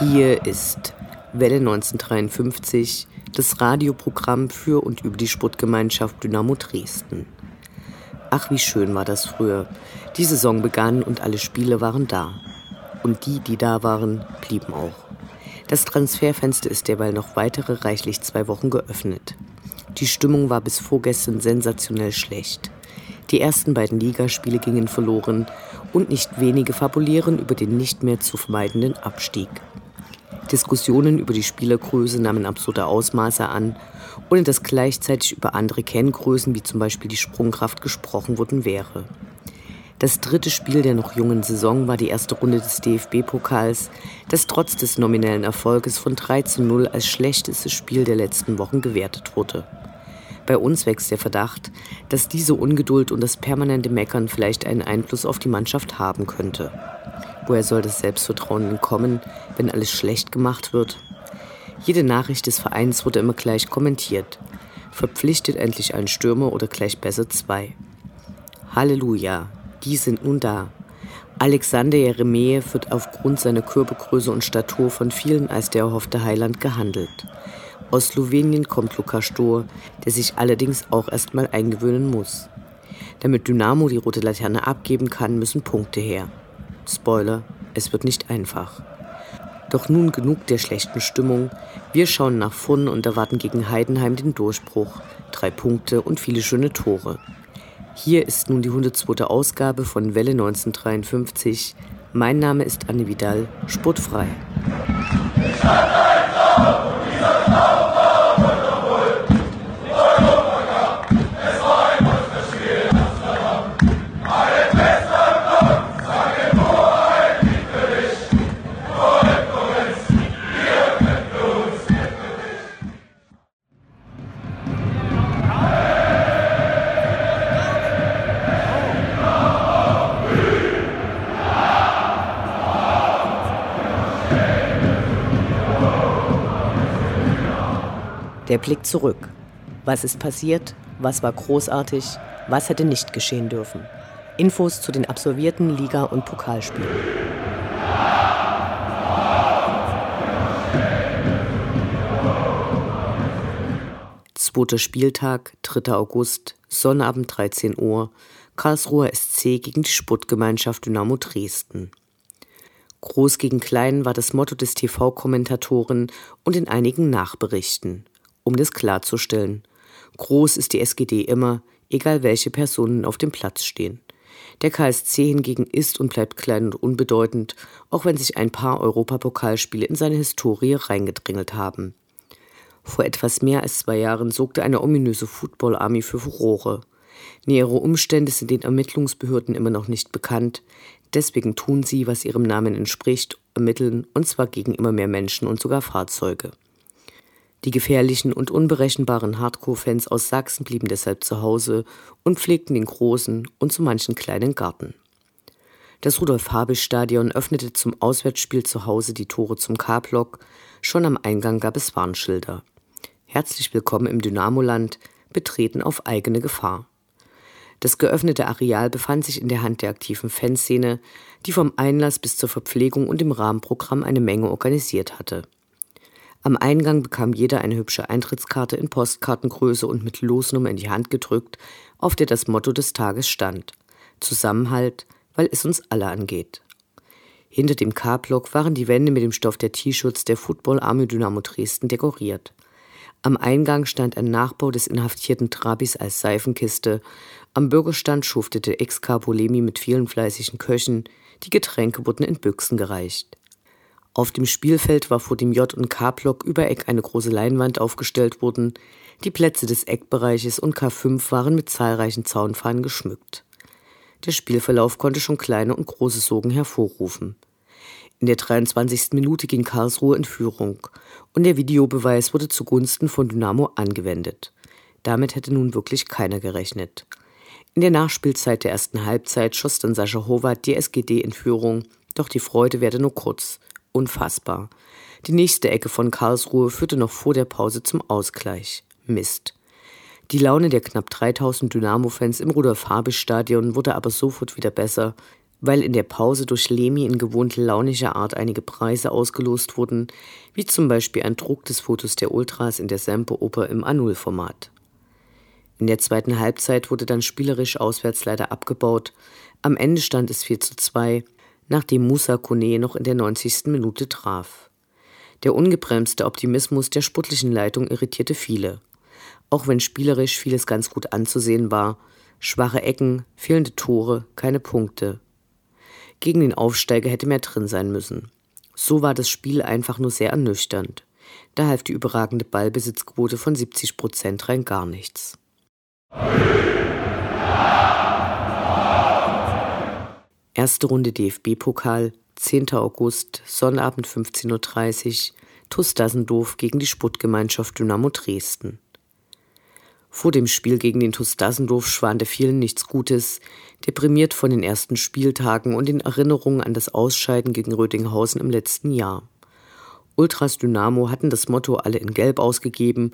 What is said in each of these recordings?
Hier ist Welle 1953, das Radioprogramm für und über die Sportgemeinschaft Dynamo Dresden. Ach, wie schön war das früher. Die Saison begann und alle Spiele waren da. Und die, die da waren, blieben auch. Das Transferfenster ist derweil noch weitere reichlich zwei Wochen geöffnet. Die Stimmung war bis vorgestern sensationell schlecht. Die ersten beiden Ligaspiele gingen verloren und nicht wenige fabulieren über den nicht mehr zu vermeidenden Abstieg. Diskussionen über die Spielergröße nahmen absurde Ausmaße an, ohne dass gleichzeitig über andere Kenngrößen wie zum Beispiel die Sprungkraft gesprochen worden wäre. Das dritte Spiel der noch jungen Saison war die erste Runde des DFB-Pokals, das trotz des nominellen Erfolges von 3 zu 0 als schlechtestes Spiel der letzten Wochen gewertet wurde. Bei uns wächst der Verdacht, dass diese Ungeduld und das permanente Meckern vielleicht einen Einfluss auf die Mannschaft haben könnte. Woher soll das Selbstvertrauen denn kommen, wenn alles schlecht gemacht wird? Jede Nachricht des Vereins wurde immer gleich kommentiert. Verpflichtet endlich einen Stürmer oder gleich besser zwei. Halleluja, die sind nun da. Alexander Jeremie wird aufgrund seiner Körpergröße und Statur von vielen als der erhoffte Heiland gehandelt. Aus Slowenien kommt Lukas Stor, der sich allerdings auch erstmal eingewöhnen muss. Damit Dynamo die rote Laterne abgeben kann, müssen Punkte her. Spoiler, es wird nicht einfach. Doch nun genug der schlechten Stimmung. Wir schauen nach vorn und erwarten gegen Heidenheim den Durchbruch. Drei Punkte und viele schöne Tore. Hier ist nun die 102. Ausgabe von Welle 1953. Mein Name ist Anne Vidal, sportfrei. Blick zurück. Was ist passiert? Was war großartig? Was hätte nicht geschehen dürfen? Infos zu den absolvierten Liga- und Pokalspielen. Zweiter Spieltag, 3. August, Sonnabend 13 Uhr, Karlsruher SC gegen die Sportgemeinschaft Dynamo Dresden. Groß gegen Klein war das Motto des TV-Kommentatoren und in einigen Nachberichten um das klarzustellen. Groß ist die SGD immer, egal welche Personen auf dem Platz stehen. Der KSC hingegen ist und bleibt klein und unbedeutend, auch wenn sich ein paar Europapokalspiele in seine Historie reingedrängelt haben. Vor etwas mehr als zwei Jahren sorgte eine ominöse Football Army für Furore. Nähere Umstände sind den Ermittlungsbehörden immer noch nicht bekannt, deswegen tun sie, was ihrem Namen entspricht, ermitteln, und zwar gegen immer mehr Menschen und sogar Fahrzeuge. Die gefährlichen und unberechenbaren Hardcore-Fans aus Sachsen blieben deshalb zu Hause und pflegten den großen und zu manchen kleinen Garten. Das Rudolf-Habich-Stadion öffnete zum Auswärtsspiel zu Hause die Tore zum K-Block. Schon am Eingang gab es Warnschilder. Herzlich willkommen im Dynamoland, betreten auf eigene Gefahr. Das geöffnete Areal befand sich in der Hand der aktiven Fanszene, die vom Einlass bis zur Verpflegung und dem Rahmenprogramm eine Menge organisiert hatte. Am Eingang bekam jeder eine hübsche Eintrittskarte in Postkartengröße und mit Losnummer in die Hand gedrückt, auf der das Motto des Tages stand: Zusammenhalt, weil es uns alle angeht. Hinter dem K-Block waren die Wände mit dem Stoff der T-Shirts der Football Army Dynamo Dresden dekoriert. Am Eingang stand ein Nachbau des inhaftierten Trabis als Seifenkiste. Am Bürgerstand schuftete Ex-Capo Lemi mit vielen fleißigen Köchen. Die Getränke wurden in Büchsen gereicht. Auf dem Spielfeld war vor dem J- und K-Block über Eck eine große Leinwand aufgestellt worden. Die Plätze des Eckbereiches und K5 waren mit zahlreichen Zaunfahnen geschmückt. Der Spielverlauf konnte schon kleine und große Sorgen hervorrufen. In der 23. Minute ging Karlsruhe in Führung und der Videobeweis wurde zugunsten von Dynamo angewendet. Damit hätte nun wirklich keiner gerechnet. In der Nachspielzeit der ersten Halbzeit schoss dann Sascha Howard die SGD in Führung, doch die Freude währte nur kurz. Unfassbar. Die nächste Ecke von Karlsruhe führte noch vor der Pause zum Ausgleich. Mist. Die Laune der knapp 3000 Dynamo-Fans im Rudolf-Habich-Stadion wurde aber sofort wieder besser, weil in der Pause durch Lemi in gewohnt launischer Art einige Preise ausgelost wurden, wie zum Beispiel ein Druck des Fotos der Ultras in der Sempe-Oper im A0-Format. In der zweiten Halbzeit wurde dann spielerisch auswärts leider abgebaut. Am Ende stand es 4 zu 2, nachdem Musa Kone noch in der 90. Minute traf. Der ungebremste Optimismus der sportlichen Leitung irritierte viele. Auch wenn spielerisch vieles ganz gut anzusehen war, schwache Ecken, fehlende Tore, keine Punkte. Gegen den Aufsteiger hätte mehr drin sein müssen. So war das Spiel einfach nur sehr ernüchternd. Da half die überragende Ballbesitzquote von 70 Prozent rein gar nichts. Erste Runde DFB-Pokal, 10. August, Sonnabend 15.30 Uhr, TuS Dassendorf gegen die Sportgemeinschaft Dynamo Dresden. Vor dem Spiel gegen den TuS Dassendorf schwante vielen nichts Gutes, deprimiert von den ersten Spieltagen und den Erinnerungen an das Ausscheiden gegen Rödinghausen im letzten Jahr. Ultras Dynamo hatten das Motto alle in Gelb ausgegeben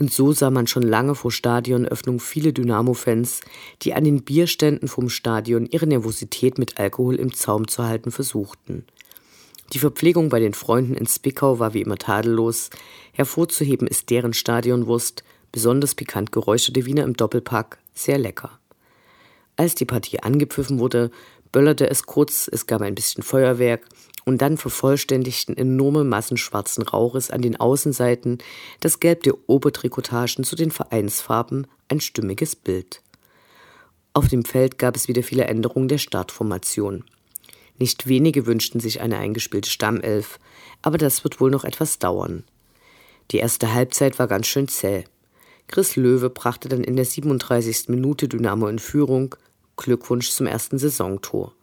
und so sah man schon lange vor Stadionöffnung viele Dynamo-Fans, die an den Bierständen vom Stadion ihre Nervosität mit Alkohol im Zaum zu halten versuchten. Die Verpflegung bei den Freunden in Zwickau war wie immer tadellos. Hervorzuheben ist deren Stadionwurst, besonders pikant geräucherte Wiener im Doppelpack, sehr lecker. Als die Partie angepfiffen wurde, böllerte es kurz, es gab ein bisschen Feuerwerk und dann vervollständigten enorme Massen schwarzen Rauches an den Außenseiten das Gelb der Obertrikotagen zu den Vereinsfarben ein stimmiges Bild. Auf dem Feld gab es wieder viele Änderungen der Startformation. Nicht wenige wünschten sich eine eingespielte Stammelf, aber das wird wohl noch etwas dauern. Die erste Halbzeit war ganz schön zäh. Chris Löwe brachte dann in der 37. Minute Dynamo in Führung. Glückwunsch zum ersten Saisontor.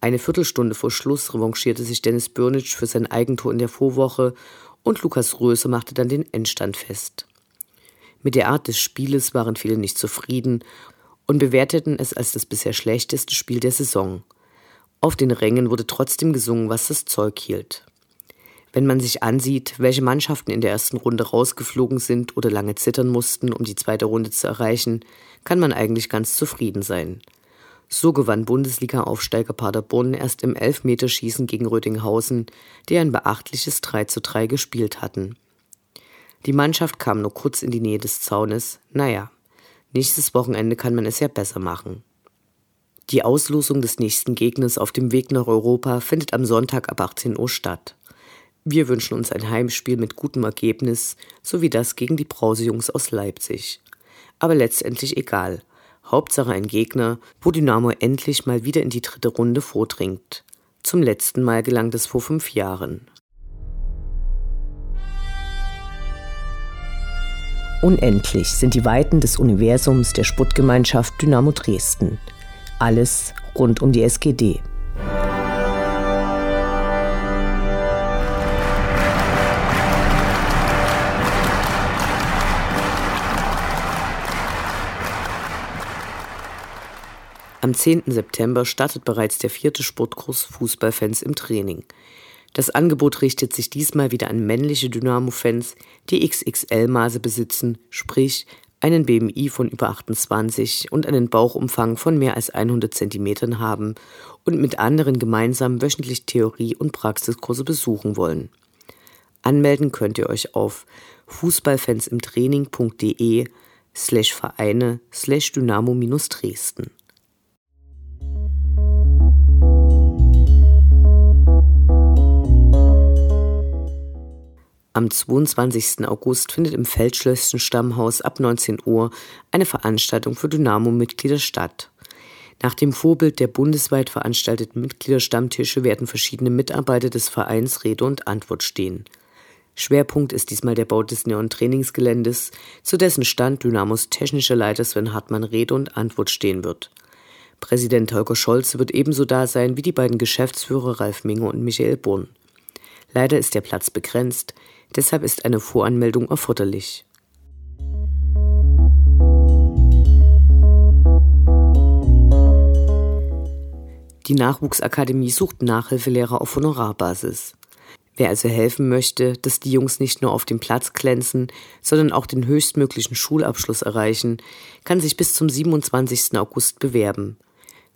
Eine Viertelstunde vor Schluss revanchierte sich Dennis Bürnitsch für sein Eigentor in der Vorwoche und Lukas Röse machte dann den Endstand fest. Mit der Art des Spieles waren viele nicht zufrieden und bewerteten es als das bisher schlechteste Spiel der Saison. Auf den Rängen wurde trotzdem gesungen, was das Zeug hielt. Wenn man sich ansieht, welche Mannschaften in der ersten Runde rausgeflogen sind oder lange zittern mussten, um die zweite Runde zu erreichen, kann man eigentlich ganz zufrieden sein. So gewann Bundesliga-Aufsteiger Paderborn erst im Elfmeterschießen gegen Rödinghausen, die ein beachtliches 3 zu 3 gespielt hatten. Die Mannschaft kam nur kurz in die Nähe des Zaunes. Naja, nächstes Wochenende kann man es ja besser machen. Die Auslosung des nächsten Gegners auf dem Weg nach Europa findet am Sonntag ab 18 Uhr statt. Wir wünschen uns ein Heimspiel mit gutem Ergebnis, so wie das gegen die Brausejungs aus Leipzig. Aber letztendlich egal. Hauptsache ein Gegner, wo Dynamo endlich mal wieder in die dritte Runde vordringt. Zum letzten Mal gelang das vor fünf Jahren. Unendlich sind die Weiten des Universums der Sputtgemeinschaft Dynamo Dresden. Alles rund um die SGD. Am 10. September startet bereits der vierte Sportkurs Fußballfans im Training. Das Angebot richtet sich diesmal wieder an männliche Dynamo-Fans, die XXL-Maße besitzen, sprich einen BMI von über 28 und einen Bauchumfang von mehr als 100 cm haben und mit anderen gemeinsam wöchentlich Theorie- und Praxiskurse besuchen wollen. Anmelden könnt ihr euch auf fußballfansimtraining.de slash Vereine slash Dynamo-Dresden. Am 22. August findet im Feldschlösschen Stammhaus ab 19 Uhr eine Veranstaltung für Dynamo-Mitglieder statt. Nach dem Vorbild der bundesweit veranstalteten Mitgliederstammtische werden verschiedene Mitarbeiter des Vereins Rede und Antwort stehen. Schwerpunkt ist diesmal der Bau des neuen Trainingsgeländes, zu dessen Stand Dynamos technischer Leiter Sven Hartmann Rede und Antwort stehen wird. Präsident Holger Scholz wird ebenso da sein wie die beiden Geschäftsführer Ralf Minge und Michael Brunn. Leider ist der Platz begrenzt, deshalb ist eine Voranmeldung erforderlich. Die Nachwuchsakademie sucht Nachhilfelehrer auf Honorarbasis. Wer also helfen möchte, dass die Jungs nicht nur auf dem Platz glänzen, sondern auch den höchstmöglichen Schulabschluss erreichen, kann sich bis zum 27. August bewerben.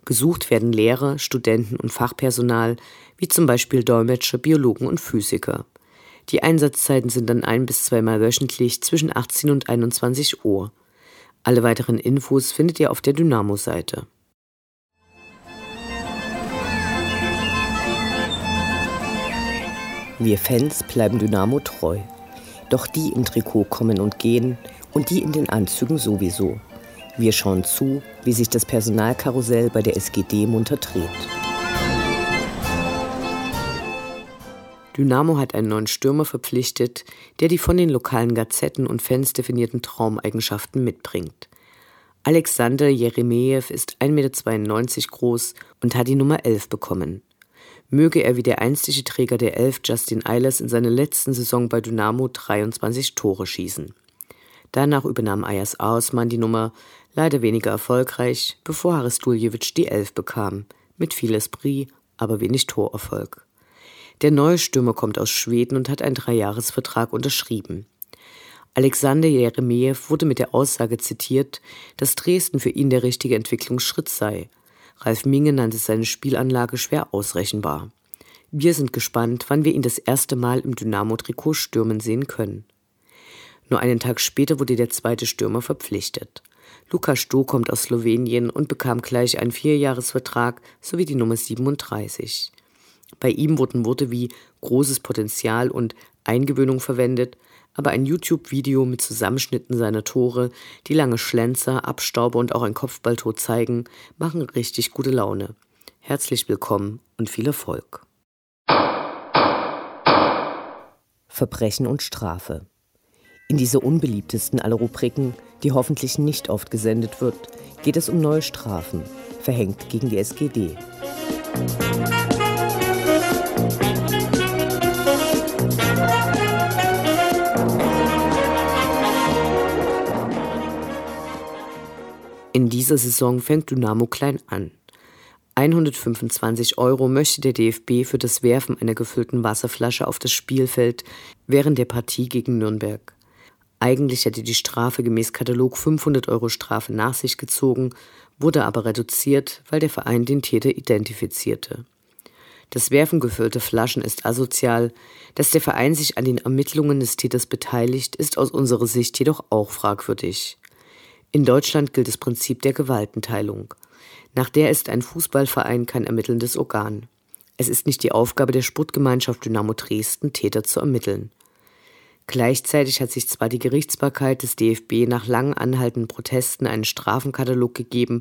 Gesucht werden Lehrer, Studenten und Fachpersonal, wie zum Beispiel Dolmetscher, Biologen und Physiker. Die Einsatzzeiten sind dann ein bis zweimal wöchentlich zwischen 18 und 21 Uhr. Alle weiteren Infos findet ihr auf der Dynamo-Seite. Wir Fans bleiben Dynamo treu. Doch die im Trikot kommen und gehen und die in den Anzügen sowieso. Wir schauen zu, wie sich das Personalkarussell bei der SGD munter dreht. Dynamo hat einen neuen Stürmer verpflichtet, der die von den lokalen Gazetten und Fans definierten Traumeigenschaften mitbringt. Alexander Jeremejew ist 1,92 Meter groß und hat die Nummer 11 bekommen möge er wie der einstige Träger der Elf Justin Eilers in seiner letzten Saison bei Dynamo 23 Tore schießen. Danach übernahm Ayas Ausmann die Nummer, leider weniger erfolgreich, bevor Haris Duljevic die Elf bekam, mit viel Esprit, aber wenig Torerfolg. Der neue Stürmer kommt aus Schweden und hat einen Dreijahresvertrag unterschrieben. Alexander Jeremejew wurde mit der Aussage zitiert, dass Dresden für ihn der richtige Entwicklungsschritt sei Ralf Minge nannte seine Spielanlage schwer ausrechenbar. Wir sind gespannt, wann wir ihn das erste Mal im Dynamo-Trikot stürmen sehen können. Nur einen Tag später wurde der zweite Stürmer verpflichtet. Lukas Stoh kommt aus Slowenien und bekam gleich einen Vierjahresvertrag sowie die Nummer 37. Bei ihm wurden Worte wie großes Potenzial und Eingewöhnung verwendet, aber ein YouTube-Video mit Zusammenschnitten seiner Tore, die lange Schlenzer, Abstauber und auch ein Kopfballtor zeigen, machen richtig gute Laune. Herzlich willkommen und viel Erfolg. Verbrechen und Strafe. In dieser unbeliebtesten aller Rubriken, die hoffentlich nicht oft gesendet wird, geht es um neue Strafen, verhängt gegen die SGD. Dieser Saison fängt Dynamo klein an. 125 Euro möchte der DFB für das Werfen einer gefüllten Wasserflasche auf das Spielfeld während der Partie gegen Nürnberg. Eigentlich hätte die Strafe gemäß Katalog 500 Euro Strafe nach sich gezogen, wurde aber reduziert, weil der Verein den Täter identifizierte. Das Werfen gefüllter Flaschen ist asozial, dass der Verein sich an den Ermittlungen des Täters beteiligt, ist aus unserer Sicht jedoch auch fragwürdig. In Deutschland gilt das Prinzip der Gewaltenteilung. Nach der ist ein Fußballverein kein ermittelndes Organ. Es ist nicht die Aufgabe der Sportgemeinschaft Dynamo Dresden, Täter zu ermitteln. Gleichzeitig hat sich zwar die Gerichtsbarkeit des DFB nach lang anhaltenden Protesten einen Strafenkatalog gegeben,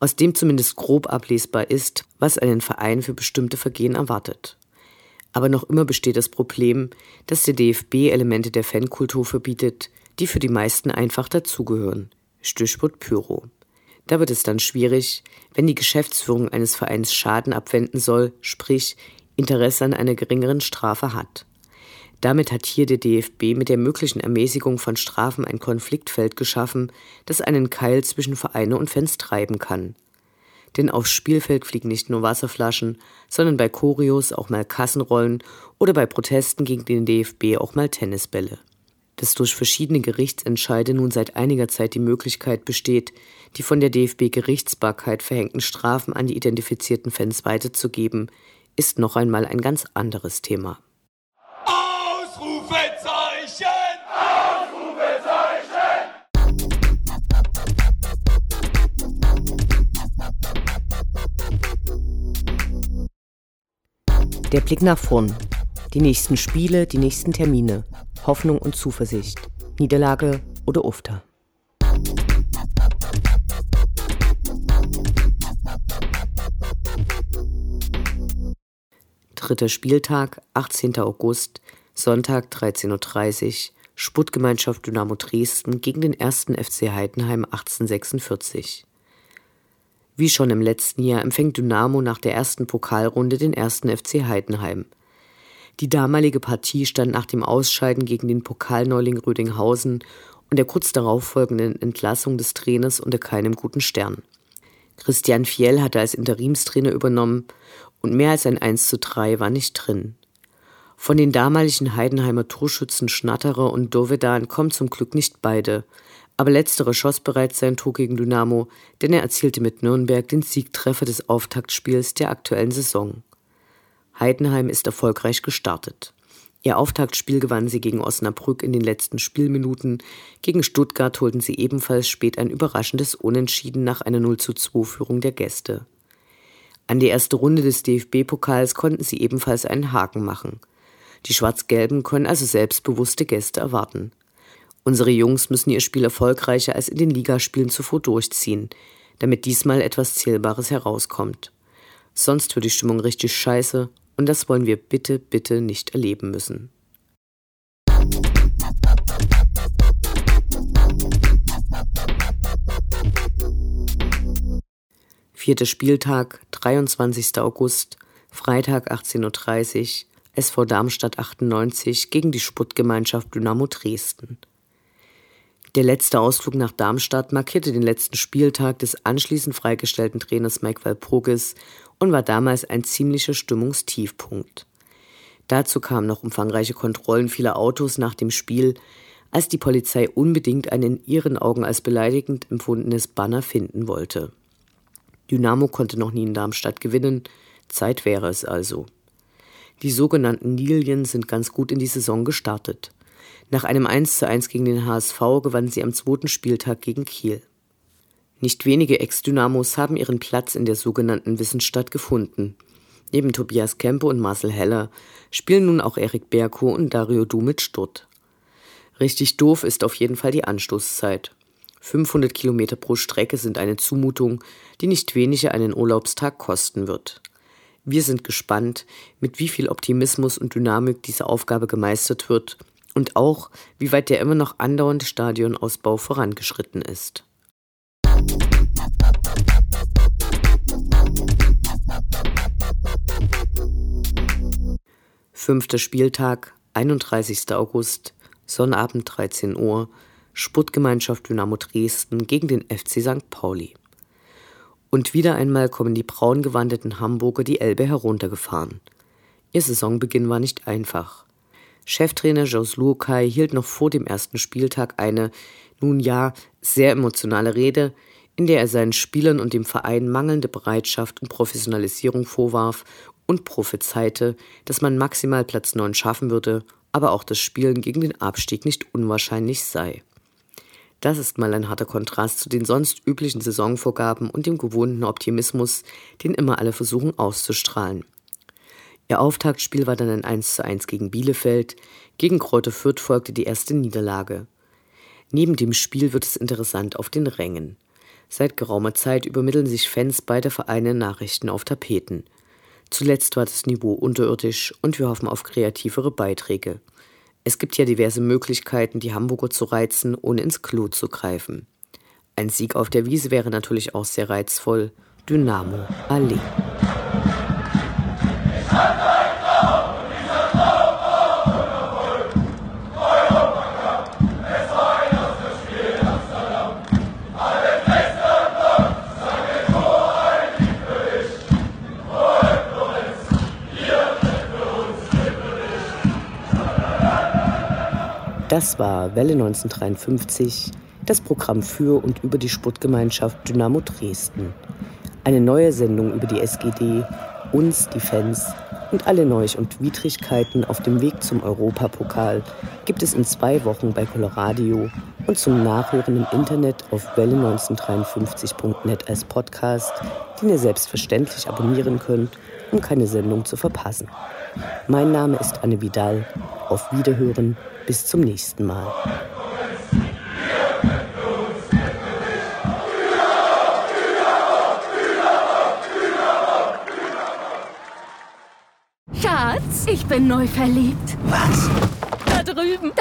aus dem zumindest grob ablesbar ist, was einen Verein für bestimmte Vergehen erwartet. Aber noch immer besteht das Problem, dass der DFB Elemente der Fankultur verbietet, die für die meisten einfach dazugehören. Stichwort Pyro. Da wird es dann schwierig, wenn die Geschäftsführung eines Vereins Schaden abwenden soll, sprich Interesse an einer geringeren Strafe hat. Damit hat hier der DFB mit der möglichen Ermäßigung von Strafen ein Konfliktfeld geschaffen, das einen Keil zwischen Vereine und Fans treiben kann. Denn aufs Spielfeld fliegen nicht nur Wasserflaschen, sondern bei Choreos auch mal Kassenrollen oder bei Protesten gegen den DFB auch mal Tennisbälle dass durch verschiedene Gerichtsentscheide nun seit einiger Zeit die Möglichkeit besteht, die von der DFB-Gerichtsbarkeit verhängten Strafen an die identifizierten Fans weiterzugeben, ist noch einmal ein ganz anderes Thema. Ausrufezeichen! Ausrufezeichen! Der Blick nach vorn. Die nächsten Spiele, die nächsten Termine. Hoffnung und Zuversicht, Niederlage oder Ufter. Dritter Spieltag, 18. August, Sonntag 13.30 Uhr, Sputtgemeinschaft Dynamo Dresden gegen den 1. FC Heidenheim 1846. Wie schon im letzten Jahr empfängt Dynamo nach der ersten Pokalrunde den 1. FC Heidenheim. Die damalige Partie stand nach dem Ausscheiden gegen den Pokalneuling Rödinghausen und der kurz darauf folgenden Entlassung des Trainers unter keinem guten Stern. Christian Fiel hatte als Interimstrainer übernommen und mehr als ein 1 zu 3 war nicht drin. Von den damaligen Heidenheimer Torschützen Schnatterer und Dovedan kommen zum Glück nicht beide, aber letzterer schoss bereits sein Tor gegen Dynamo, denn er erzielte mit Nürnberg den Siegtreffer des Auftaktspiels der aktuellen Saison. Heidenheim ist erfolgreich gestartet. Ihr Auftaktspiel gewannen sie gegen Osnabrück in den letzten Spielminuten. Gegen Stuttgart holten sie ebenfalls spät ein überraschendes Unentschieden nach einer 0 zu 2 Führung der Gäste. An die erste Runde des DFB-Pokals konnten sie ebenfalls einen Haken machen. Die Schwarz-Gelben können also selbstbewusste Gäste erwarten. Unsere Jungs müssen ihr Spiel erfolgreicher als in den Ligaspielen zuvor durchziehen, damit diesmal etwas Zählbares herauskommt. Sonst wird die Stimmung richtig scheiße und das wollen wir bitte, bitte nicht erleben müssen. Vierter Spieltag, 23. August, Freitag 18.30 Uhr, SV Darmstadt 98 gegen die Sputtgemeinschaft Dynamo Dresden. Der letzte Ausflug nach Darmstadt markierte den letzten Spieltag des anschließend freigestellten Trainers Mike Walpurgis und war damals ein ziemlicher Stimmungstiefpunkt. Dazu kamen noch umfangreiche Kontrollen vieler Autos nach dem Spiel, als die Polizei unbedingt ein in ihren Augen als beleidigend empfundenes Banner finden wollte. Dynamo konnte noch nie in Darmstadt gewinnen, Zeit wäre es also. Die sogenannten Nilien sind ganz gut in die Saison gestartet. Nach einem 1 zu 1 gegen den HSV gewannen sie am zweiten Spieltag gegen Kiel. Nicht wenige Ex-Dynamos haben ihren Platz in der sogenannten Wissensstadt gefunden. Neben Tobias Kempe und Marcel Heller spielen nun auch Erik Berko und Dario Du mit Stutt. Richtig doof ist auf jeden Fall die Anstoßzeit. 500 Kilometer pro Strecke sind eine Zumutung, die nicht weniger einen Urlaubstag kosten wird. Wir sind gespannt, mit wie viel Optimismus und Dynamik diese Aufgabe gemeistert wird und auch, wie weit der immer noch andauernde Stadionausbau vorangeschritten ist. Fünfter Spieltag, 31. August, Sonnabend 13 Uhr, Sportgemeinschaft Dynamo Dresden gegen den FC St. Pauli. Und wieder einmal kommen die braun gewandeten Hamburger die Elbe heruntergefahren. Ihr Saisonbeginn war nicht einfach. Cheftrainer Jos Luokai hielt noch vor dem ersten Spieltag eine, nun ja, sehr emotionale Rede, in der er seinen Spielern und dem Verein mangelnde Bereitschaft und Professionalisierung vorwarf und prophezeite, dass man maximal Platz 9 schaffen würde, aber auch das Spielen gegen den Abstieg nicht unwahrscheinlich sei. Das ist mal ein harter Kontrast zu den sonst üblichen Saisonvorgaben und dem gewohnten Optimismus, den immer alle versuchen auszustrahlen. Ihr Auftaktspiel war dann ein 1 zu 1 gegen Bielefeld, gegen Kräuter Fürth folgte die erste Niederlage. Neben dem Spiel wird es interessant auf den Rängen. Seit geraumer Zeit übermitteln sich Fans beider Vereine Nachrichten auf Tapeten. Zuletzt war das Niveau unterirdisch und wir hoffen auf kreativere Beiträge. Es gibt ja diverse Möglichkeiten, die Hamburger zu reizen, ohne ins Klo zu greifen. Ein Sieg auf der Wiese wäre natürlich auch sehr reizvoll. Dynamo Allee. Das war Welle 1953, das Programm für und über die Sportgemeinschaft Dynamo Dresden. Eine neue Sendung über die SGD, uns, die Fans und alle Neuch und Widrigkeiten auf dem Weg zum Europapokal gibt es in zwei Wochen bei Coloradio und zum Nachhören im Internet auf welle1953.net als Podcast, den ihr selbstverständlich abonnieren könnt, um keine Sendung zu verpassen. Mein Name ist Anne Vidal. Auf Wiederhören bis zum nächsten Mal. Ich bin neu verliebt. Was?